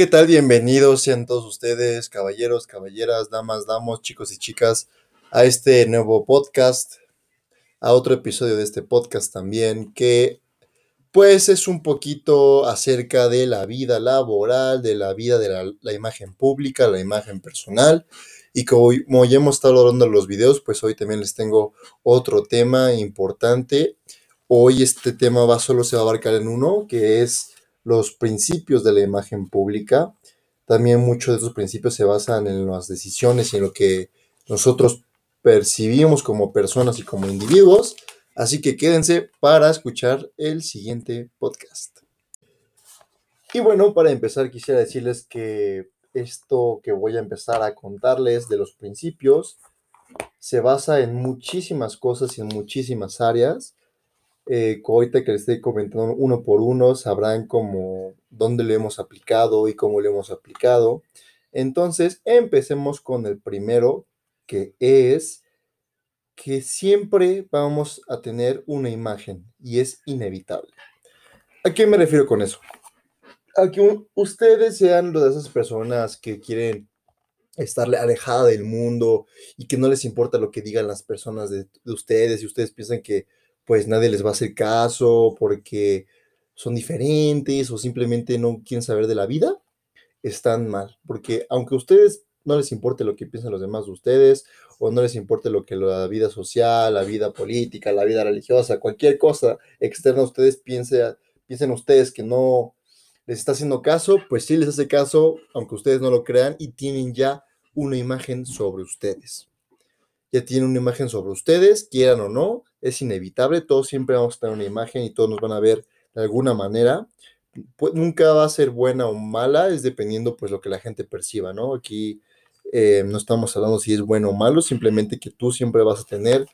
¿qué tal? Bienvenidos sean todos ustedes, caballeros, caballeras, damas, damos, chicos y chicas, a este nuevo podcast, a otro episodio de este podcast también, que pues es un poquito acerca de la vida laboral, de la vida de la, imagen pública, la imagen personal. Y como, como ya hemos estado hablando en los videos, pues hoy también les tengo otro tema importante. Hoy este tema va solo se va a abarcar en uno, que es los principios de la imagen pública. También muchos de esos principios se basan en las decisiones y en lo que nosotros percibimos como personas y como individuos. Así que quédense para escuchar el siguiente podcast. Y bueno, para empezar quisiera decirles que esto que voy a empezar a contarles de los principios se basa en muchísimas cosas y en muchísimas áreas eh, ahorita que les estoy comentando uno por uno, sabrán cómo, dónde lo hemos aplicado y cómo lo hemos aplicado. Entonces, empecemos con el primero, que es que siempre vamos a tener una imagen y es inevitable. ¿A qué me refiero con eso? A que ustedes sean de esas personas que quieren estar alejada del mundo y que no les importa lo que digan las personas de, de ustedes y ustedes piensan que pues nadie les va a hacer caso porque son diferentes o simplemente no quieren saber de la vida, están mal. Porque aunque a ustedes no les importe lo que piensan los demás de ustedes, o no les importe lo que la vida social, la vida política, la vida religiosa, cualquier cosa externa a ustedes piensen, piensen ustedes que no les está haciendo caso, pues sí les hace caso, aunque ustedes no lo crean, y tienen ya una imagen sobre ustedes ya tiene una imagen sobre ustedes, quieran o no, es inevitable, todos siempre vamos a tener una imagen y todos nos van a ver de alguna manera. Pues, nunca va a ser buena o mala, es dependiendo pues lo que la gente perciba, ¿no? Aquí eh, no estamos hablando si es bueno o malo, simplemente que tú siempre vas a tener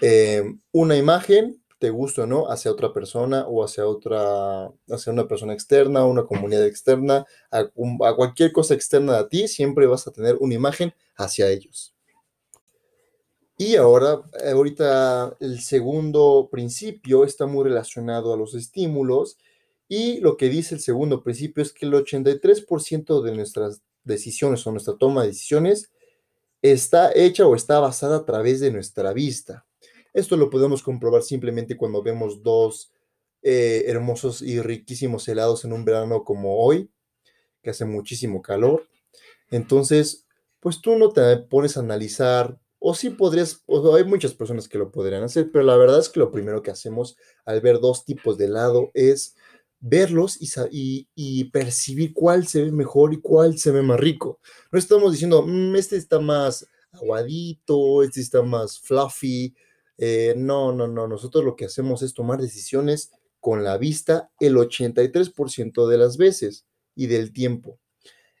eh, una imagen, te gusta o no, hacia otra persona o hacia otra, hacia una persona externa, una comunidad externa, a, a cualquier cosa externa a ti, siempre vas a tener una imagen hacia ellos. Y ahora, ahorita el segundo principio está muy relacionado a los estímulos y lo que dice el segundo principio es que el 83% de nuestras decisiones o nuestra toma de decisiones está hecha o está basada a través de nuestra vista. Esto lo podemos comprobar simplemente cuando vemos dos eh, hermosos y riquísimos helados en un verano como hoy, que hace muchísimo calor. Entonces, pues tú no te pones a analizar o sí podrías, o hay muchas personas que lo podrían hacer, pero la verdad es que lo primero que hacemos al ver dos tipos de helado es verlos y, percibir cuál se ve mejor y cuál se ve más rico. No estamos diciendo, mm, este está más aguadito, este está más fluffy. Eh, no, no, no. Nosotros lo que hacemos es tomar decisiones con la vista el 83% de las veces y del tiempo.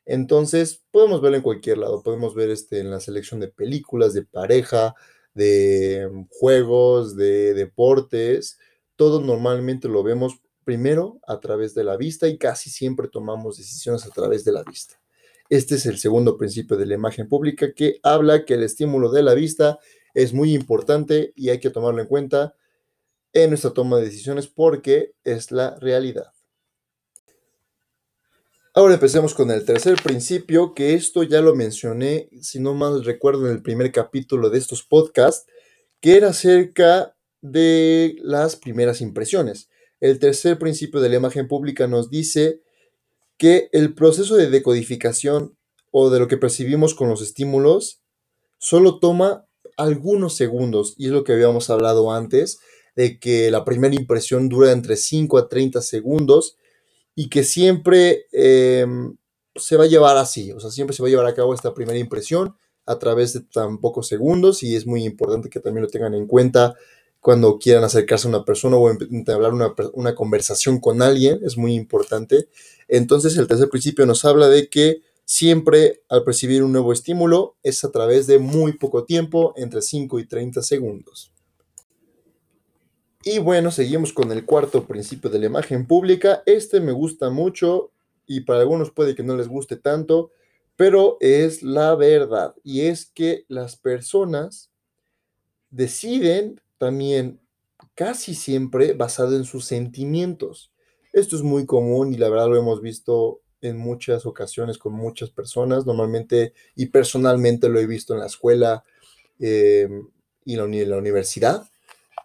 Entonces, podemos verlo en cualquier lado. Podemos ver este, en la selección de películas, de pareja, de mm, juegos, de deportes. Todo normalmente lo vemos primero a través de la vista y casi siempre tomamos decisiones a través de la vista. Este es el segundo principio de la imagen pública que habla que el estímulo de la vista es muy importante y hay que tomarlo en cuenta en nuestra toma de decisiones porque es la realidad. Ahora empecemos con el tercer principio, que esto ya lo mencioné, si no mal recuerdo, en el primer capítulo de estos podcasts, que era acerca de las primeras impresiones. El tercer principio de la imagen pública nos dice que el proceso de decodificación o de lo que percibimos con los estímulos solo toma algunos segundos, y es lo que habíamos hablado antes, de que la primera impresión dura entre 5 a 30 segundos y que siempre em, se va a llevar así, o sea, siempre se va a llevar a cabo esta primera impresión a través de tan pocos segundos y es muy importante que también lo tengan en cuenta cuando quieran acercarse a una persona o entablar una, una conversación con alguien, es muy importante. Entonces el tercer principio nos habla de que siempre al percibir un nuevo estímulo es a través de muy poco tiempo, entre 5 y 30 segundos. Y bueno, seguimos con el cuarto principio de la imagen pública. Este me gusta mucho y para algunos puede que no les guste tanto, pero es la verdad. Y es que las personas deciden también casi siempre basado en sus sentimientos. Esto es muy común y la verdad lo hemos visto en muchas ocasiones con muchas personas, normalmente y personalmente lo he visto en la escuela eh, y en la universidad.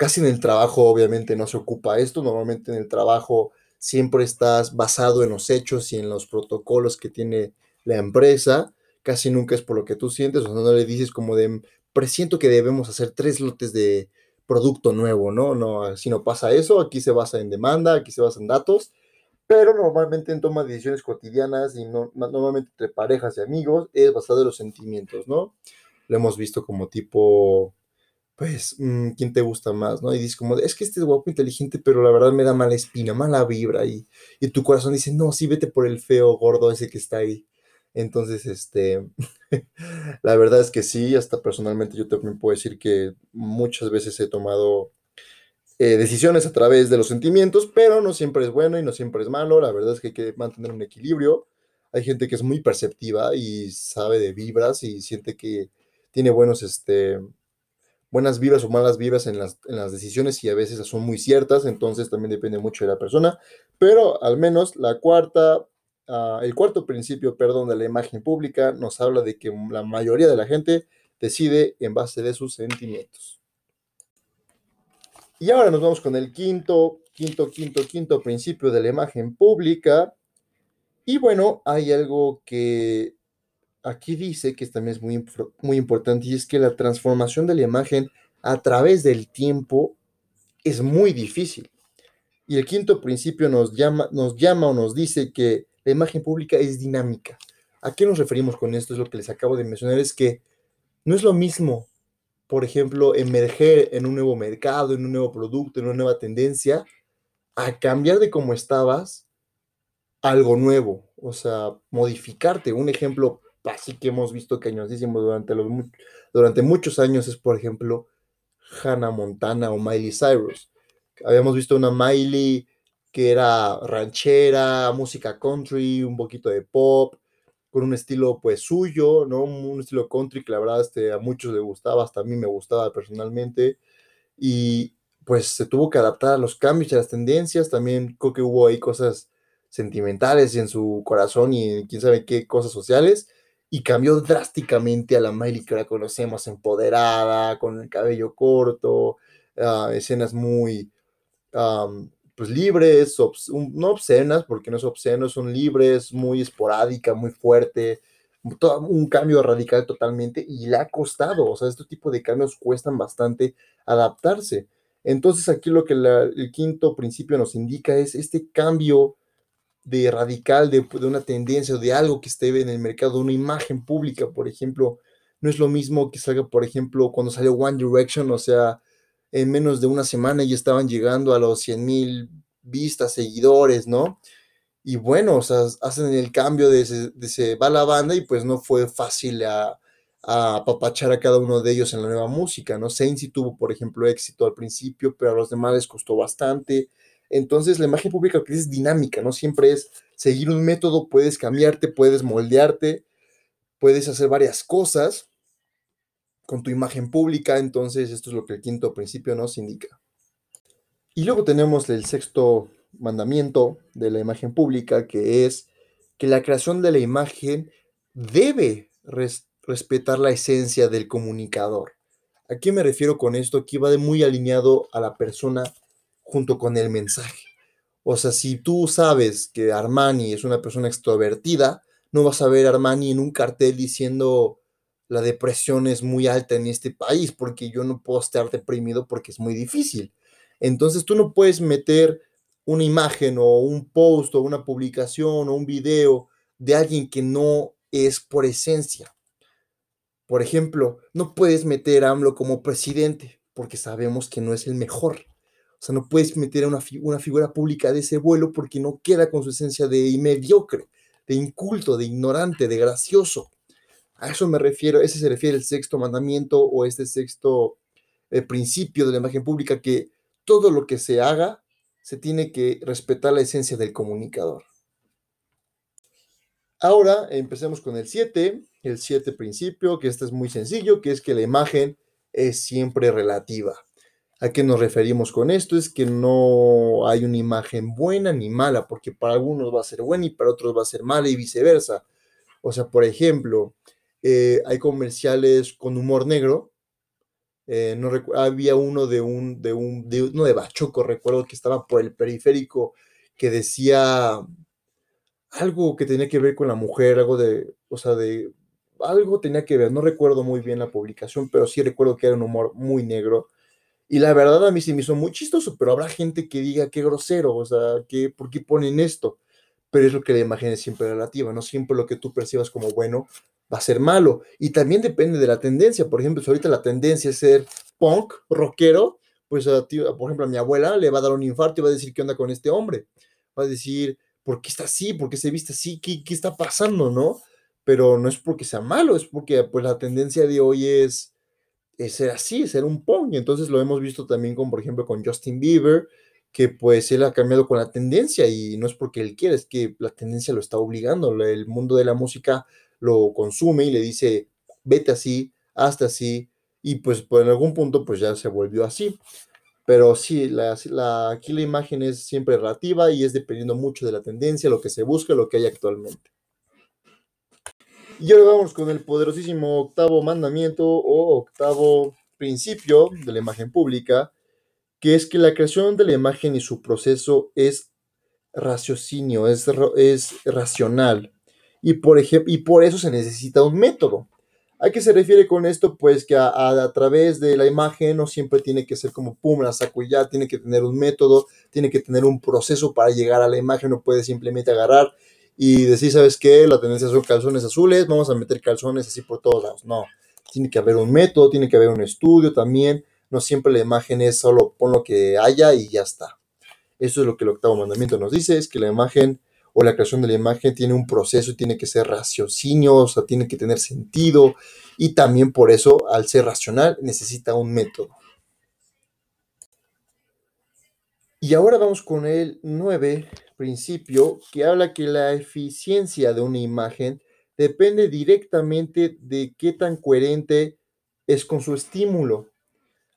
Casi en el trabajo obviamente no se ocupa esto, normalmente en el trabajo siempre estás basado en los hechos y en los protocolos que tiene la empresa, casi nunca es por lo que tú sientes, o sea, no le dices como de, presiento que debemos hacer tres lotes de producto nuevo, ¿no? No, si no pasa eso, aquí se basa en demanda, aquí se basa en datos, pero normalmente en toma de decisiones cotidianas y no, normalmente entre parejas y amigos es basado en los sentimientos, ¿no? Lo hemos visto como tipo, pues, mm, ¿quién te gusta más, no? Y dices como, es que este es guapo, inteligente, pero la verdad me da mala espina, mala vibra, y, y tu corazón dice, no, sí, vete por el feo gordo ese que está ahí. Entonces, este, la verdad es que sí, hasta personalmente yo también puedo decir que muchas veces he tomado eh, decisiones a través de los sentimientos, pero no siempre es bueno y no siempre es malo. La verdad es que hay que mantener un equilibrio. Hay gente que es muy perceptiva y sabe de vibras y siente que tiene buenos, este, buenas vibras o malas vibras en las, en las decisiones y a veces son muy ciertas, entonces también depende mucho de la persona. Pero al menos la cuarta Ah, el cuarto principio, perdón, de la imagen pública nos habla de que la mayoría de la gente decide en base de sus sentimientos. Y ahora nos vamos con el quinto, quinto, quinto, quinto principio de la imagen pública. Y bueno, hay algo que aquí dice que también es muy, muy importante y es que la transformación de la imagen a través del tiempo es muy difícil. Y el quinto principio nos llama, nos llama o nos dice que la imagen pública es dinámica. ¿A qué nos referimos con esto? Es lo que les acabo de mencionar, es que no es lo mismo, por ejemplo, emerger en un nuevo mercado, en un nuevo producto, en una nueva tendencia, a cambiar de cómo estabas algo nuevo, o sea, modificarte. Un ejemplo así que hemos visto cañosísimo durante, los, durante muchos años es, por ejemplo, Hannah Montana o Miley Cyrus. Habíamos visto una Miley que era ranchera, música country, un poquito de pop, con un estilo pues suyo, ¿no? Un estilo country que la verdad este, a muchos les gustaba, hasta a mí me gustaba personalmente. Y pues se tuvo que adaptar a los cambios y a las tendencias. También creo que hubo ahí cosas sentimentales en su corazón y quién sabe qué cosas sociales. Y cambió drásticamente a la Miley que ahora conocemos, empoderada, con el cabello corto, ah, escenas muy pues libres, no obscenas, porque no es obsceno, son libres, muy esporádica, muy fuerte, un cambio radical totalmente y le ha costado, o sea, este tipo de cambios cuestan bastante adaptarse. Entonces aquí lo que el quinto principio nos indica es este cambio de radical de, de, una tendencia o de algo que esté en el mercado, una imagen pública, por ejemplo, no es lo mismo que salga, por ejemplo, cuando salió One Direction, o sea, en menos de una semana ya estaban llegando a los 100 mil vistas, seguidores, ¿no? Y bueno, o sea, hacen el cambio de se, va la banda y pues no fue fácil a, a apapachar a cada uno de ellos en la nueva música, ¿no? Sí tuvo, por ejemplo, éxito al principio, pero a los demás les costó bastante. Entonces, la imagen pública es dinámica, ¿no? Siempre es seguir un método, puedes cambiarte, puedes moldearte, puedes hacer varias cosas, con tu imagen pública. Entonces, esto es lo que el quinto principio nos indica. Y luego tenemos el sexto mandamiento de la imagen pública, que es que la creación de la imagen debe respetar la esencia del comunicador. ¿A qué me refiero con esto? Aquí va de muy alineado a la persona junto con el mensaje. O sea, si tú sabes que Armani es una persona extrovertida, no vas a ver a Armani en un cartel diciendo la depresión es muy alta en este país, porque yo no puedo estar deprimido porque es muy difícil. Entonces tú no puedes meter una imagen o un post o una publicación o un video de alguien que no es por esencia. Por ejemplo, no puedes meter a AMLO como presidente porque sabemos que no es el mejor. O sea, no puedes meter a una, figura pública de ese vuelo porque no queda con su esencia de mediocre, de inculto, de ignorante, de gracioso. A eso me refiero, ese se refiere el sexto mandamiento o este sexto eh, principio de la imagen pública, que todo lo que se haga se tiene que respetar la esencia del comunicador. Ahora empecemos con el 7, el 7 principio, que este es muy sencillo, que es que la imagen es siempre relativa. ¿A qué nos referimos con esto? Es que no hay una imagen buena ni mala, porque para algunos va a ser buena y para otros va a ser mala y viceversa. O sea, por ejemplo, eh, hay comerciales con humor negro. Eh, no había uno de un, de un, de uno de Bachoco, recuerdo que estaba por el periférico, que decía algo que tenía que ver con la mujer, algo de, o sea, de, algo tenía que ver, no recuerdo muy bien la publicación, pero sí recuerdo que era un humor muy negro. Y la verdad a mí se me hizo muy chistoso, pero habrá gente que diga qué grosero, o sea, que, ¿por qué ponen esto? Pero es lo que la imagen es siempre relativa, no siempre lo que tú percibas como bueno va a ser malo. Y también depende de la tendencia. Por ejemplo, si ahorita la tendencia es ser punk, rockero, pues a por ejemplo a mi abuela le va a dar un infarto y va a decir, ¿qué onda con este hombre? Va a decir, ¿por qué está así? ¿Por qué se viste así? ¿Qué, qué está pasando? ¿No? Pero no es porque sea malo, es porque pues la tendencia de hoy es ser así, ser un punk. Y entonces lo hemos visto también con, por ejemplo, con Justin Bieber, que pues él ha cambiado con la tendencia y no es porque él quiere, es que la tendencia lo está obligando. El mundo de la música lo consume y le dice, vete así, hasta así, y pues, pues en algún punto pues ya se volvió así. Pero sí, la, la, aquí la imagen es siempre relativa y es dependiendo mucho de la tendencia, lo que se busca, lo que hay actualmente. Y ahora vamos con el poderosísimo octavo mandamiento o octavo principio de la imagen pública, que es que la creación de la imagen y su proceso es raciocinio, es, es racional. Y por, y por eso se necesita un método. ¿A qué se refiere con esto? Pues que a, través de la imagen no siempre tiene que ser como pum, la saco ya, tiene que tener un método, tiene que tener un proceso para llegar a la imagen, no puede simplemente agarrar y decir, ¿sabes qué? La tendencia son calzones azules, vamos a meter calzones así por todos lados. No, tiene que haber un método, tiene que haber un estudio también, no siempre la imagen es solo pon lo que haya y ya está. Eso es lo que el octavo mandamiento nos dice, es que la imagen o la creación de la imagen tiene un proceso, tiene que ser raciocinio, o sea, tiene que tener sentido y también por eso, al ser racional, necesita un método. Y ahora vamos con el 9 principio que habla que la eficiencia de una imagen depende directamente de qué tan coherente es con su estímulo.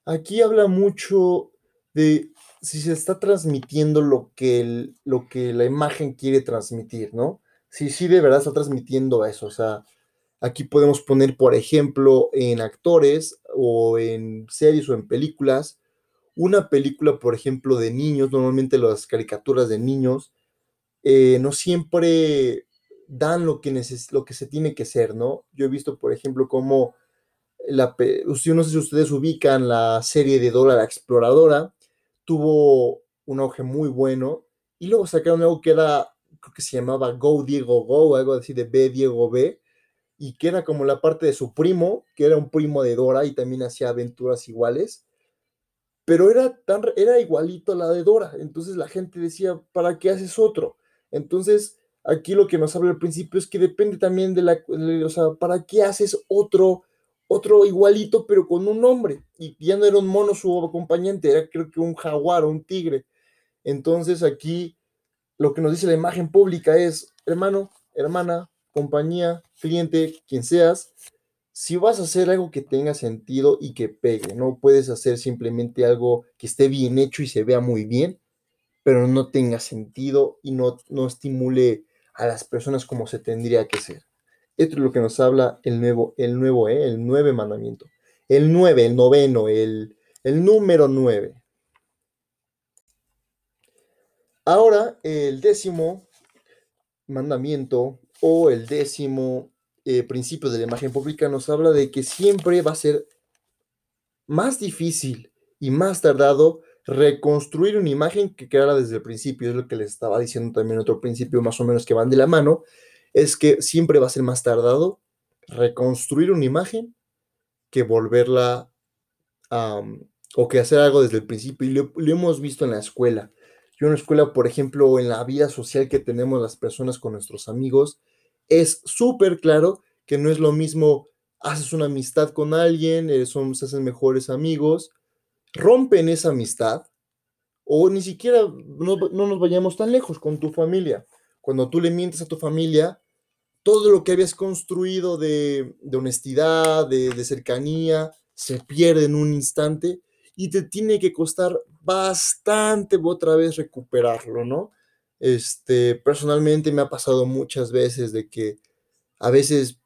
Aquí habla mucho de si se está transmitiendo lo que, lo que la imagen quiere transmitir, ¿no? Si sí de verdad está transmitiendo eso. O sea, aquí podemos poner, por ejemplo, en actores o en series o en películas, una película, por ejemplo, de niños, normalmente las caricaturas de niños, eh, no siempre dan lo que, lo que se tiene que ser, ¿no? Yo he visto, por ejemplo, cómo la, yo no sé si ustedes ubican la serie de Dora la Exploradora, tuvo un auge muy bueno y luego sacaron algo que era, creo que se llamaba Go Diego Go, algo así de B Diego B, y que era como la parte de su primo, que era un primo de Dora y también hacía aventuras iguales, pero era, tan, era igualito a la de Dora, entonces la gente decía, ¿para qué haces otro? Entonces, aquí lo que nos habla al principio es que depende también de la, o sea, ¿para qué haces otro? otro igualito, pero con un nombre. Y ya no era un mono su acompañante, era creo que un jaguar o un tigre. Entonces aquí lo que nos dice la imagen pública es, hermano, hermana, compañía, cliente, quien seas, si vas a hacer algo que tenga sentido y que pegue, no puedes hacer simplemente algo que esté bien hecho y se vea muy bien, pero no tenga sentido y no, no estimule a las personas como se tendría que ser. Esto es lo que nos habla el nuevo, el nuevo, ¿eh? el nueve mandamiento. El nueve, el noveno, el, el número nueve. Ahora, el décimo mandamiento o el décimo eh, principio de la imagen pública nos habla de que siempre va a ser más difícil y más tardado reconstruir una imagen que crearla desde el principio. Es lo que les estaba diciendo también otro principio más o menos que van de la mano, es que siempre va a ser más tardado reconstruir una imagen que volverla o que hacer algo desde el principio. Y lo, hemos visto en la escuela. Yo en la escuela, por ejemplo, en la vida social que tenemos las personas con nuestros amigos, es súper claro que no es lo mismo, haces una amistad con alguien, eh, son, se hacen mejores amigos, rompen esa amistad, o ni siquiera no, no nos vayamos tan lejos con tu familia. Cuando tú le mientes a tu familia, todo lo que habías construido de, honestidad, de, cercanía, se pierde en un instante y te tiene que costar bastante otra vez recuperarlo, ¿no? Este, personalmente me ha pasado muchas veces de que a veces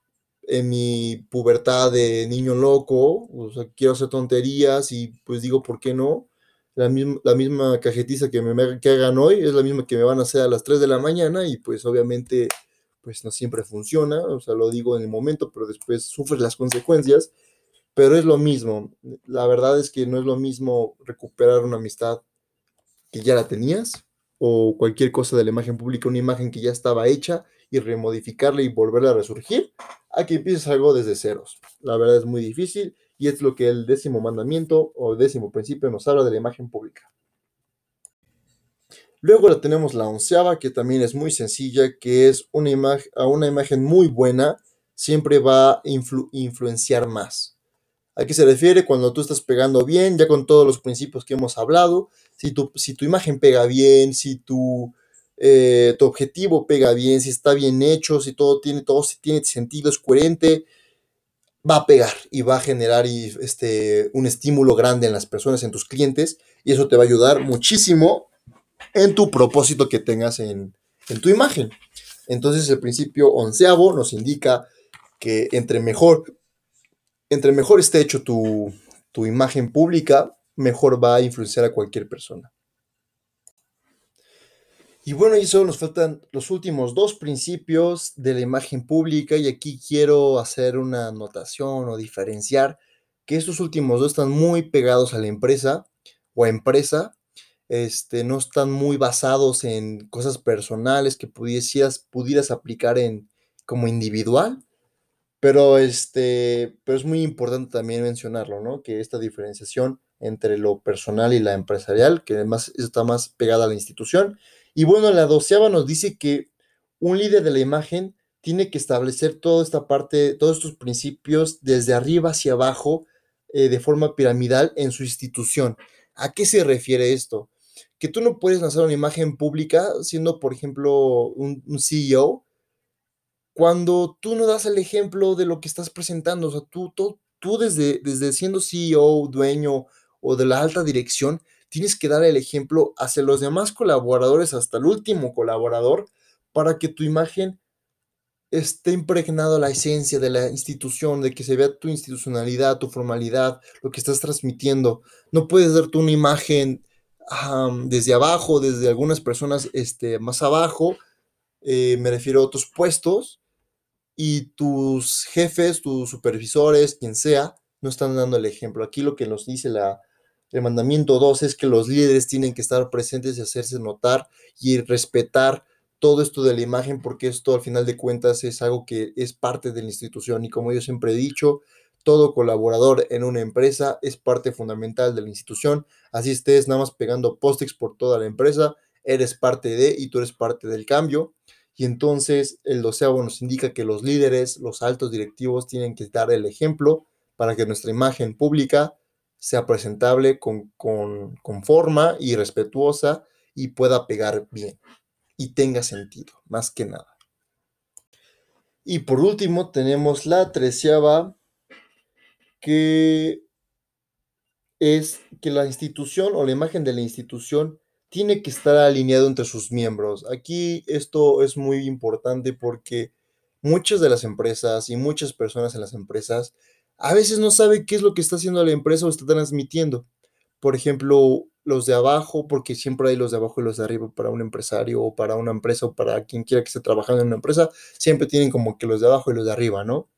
en mi pubertad de niño loco, o sea, quiero hacer tonterías y pues digo, ¿por qué no? La misma, la misma cajetiza que me que hagan hoy es la misma que me van a hacer a las 3 de la mañana y pues obviamente pues no siempre funciona, o sea, lo digo en el momento, pero después sufres las consecuencias, pero es lo mismo. La verdad es que no es lo mismo recuperar una amistad que ya la tenías o cualquier cosa de la imagen pública, una imagen que ya estaba hecha y remodificarla y volverla a resurgir, a que empieces algo desde ceros. La verdad es muy difícil y es lo que el décimo mandamiento o décimo principio nos habla de la imagen pública. Luego tenemos la onceava, que también es muy sencilla, que es una imagen, una imagen muy buena, siempre va a influenciar más. ¿A qué se refiere? Cuando tú estás pegando bien, ya con todos los principios que hemos hablado, si tu, si tu imagen pega bien, si tu, eh, tu objetivo pega bien, si está bien hecho, si todo tiene, todo si tiene sentido, es coherente, va a pegar y va a generar este, un estímulo grande en las personas, en tus clientes, y eso te va a ayudar muchísimo en tu propósito que tengas en, en tu imagen. Entonces el principio onceavo nos indica que entre mejor entre mejor esté hecho tu, imagen pública, mejor va a influenciar a cualquier persona. Y bueno, y solo nos faltan los últimos dos principios de la imagen pública y aquí quiero hacer una anotación o diferenciar que estos últimos dos están muy pegados a la empresa o a empresa, este, no están muy basados en cosas personales que pudieras, pudieras aplicar en, como individual, pero, este, pero es muy importante también mencionarlo, ¿no? Que esta diferenciación entre lo personal y la empresarial, que además está más pegada a la institución. Y bueno, la doceava nos dice que un líder de la imagen tiene que establecer toda esta parte, todos estos principios desde arriba hacia abajo, eh, de forma piramidal en su institución. ¿A qué se refiere esto? Que tú no puedes lanzar una imagen pública siendo, por ejemplo, un, un CEO cuando tú no das el ejemplo de lo que estás presentando, o sea, tú, tú, desde, desde siendo CEO, dueño o de la alta dirección, tienes que dar el ejemplo hacia los demás colaboradores, hasta el último colaborador, para que tu imagen esté impregnado la esencia de la institución, de que se vea tu institucionalidad, tu formalidad, lo que estás transmitiendo. No puedes darte una imagen desde abajo, desde algunas personas este, más abajo, eh, me refiero a otros puestos, y tus jefes, tus supervisores, quien sea, no están dando el ejemplo. Aquí lo que nos dice la, el mandamiento 2 es que los líderes tienen que estar presentes y hacerse notar y respetar todo esto de la imagen porque esto al final de cuentas es algo que es parte de la institución. Y como yo siempre he dicho, todo colaborador en una empresa es parte fundamental de la institución, así estés nada más pegando post por toda la empresa, eres parte de y tú eres parte del cambio y entonces el doceavo nos indica que los líderes, los altos directivos tienen que dar el ejemplo para que nuestra imagen pública sea presentable con, forma y respetuosa y pueda pegar bien y tenga sentido, más que nada. Y por último tenemos la treceava, que es que la institución o la imagen de la institución tiene que estar alineado entre sus miembros. Aquí esto es muy importante porque muchas de las empresas y muchas personas en las empresas a veces no saben qué es lo que está haciendo la empresa o está transmitiendo. Por ejemplo, los de abajo, porque siempre hay los de abajo y los de arriba para un empresario o para una empresa o para quien quiera que esté trabajando en una empresa, siempre tienen como que los de abajo y los de arriba, ¿no?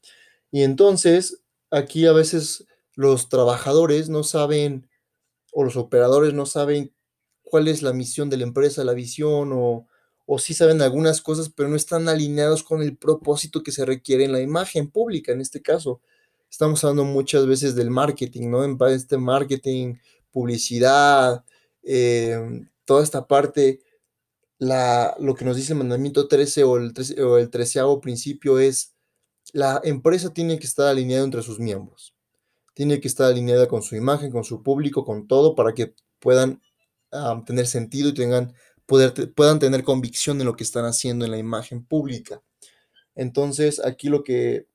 Y entonces, aquí a veces los trabajadores no saben o los operadores no saben cuál es la misión de la empresa, la visión, o, o sí saben algunas cosas, pero no están alineados con el propósito que se requiere en la imagen pública, en este caso. Estamos hablando muchas veces del marketing, ¿no? En este marketing, publicidad, em, toda esta parte, la, lo que nos dice el mandamiento 13 o el, 13 o el treceavo principio es, la empresa tiene que estar alineada entre sus miembros. Tiene que estar alineada con su imagen, con su público, con todo, para que puedan tener sentido y tengan, poder, puedan tener convicción en lo que están haciendo en la imagen pública. Entonces, aquí lo que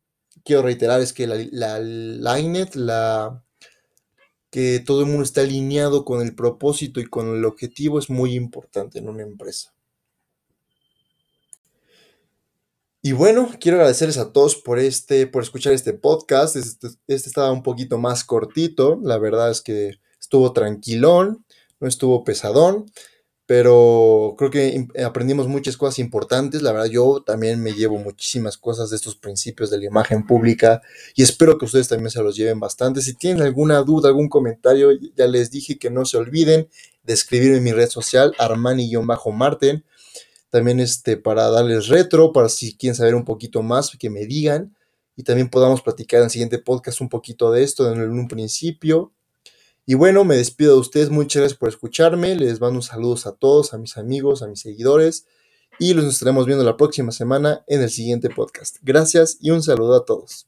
quiero reiterar es que la, la la que todo el mundo esté alineado con el propósito y con el objetivo es muy importante en una empresa. Y bueno, quiero agradecerles a todos por este, por escuchar este podcast. Este, este, estaba un poquito más cortito. La verdad es que estuvo tranquilón, no estuvo pesadón, pero creo que aprendimos muchas cosas importantes. La verdad, yo también me llevo muchísimas cosas de estos principios de la imagen pública y espero que ustedes también se los lleven bastante. Si tienen alguna duda, algún comentario, ya les dije que no se olviden de escribirme en mi red social, armani-marten también este, para darles retro, para si quieren saber un poquito más, que me digan y también podamos platicar en el siguiente podcast un poquito de esto en un principio. Y bueno, me despido de ustedes, muchas gracias por escucharme, les mando saludos a todos, a mis amigos, a mis seguidores y los estaremos viendo la próxima semana en el siguiente podcast. Gracias y un saludo a todos.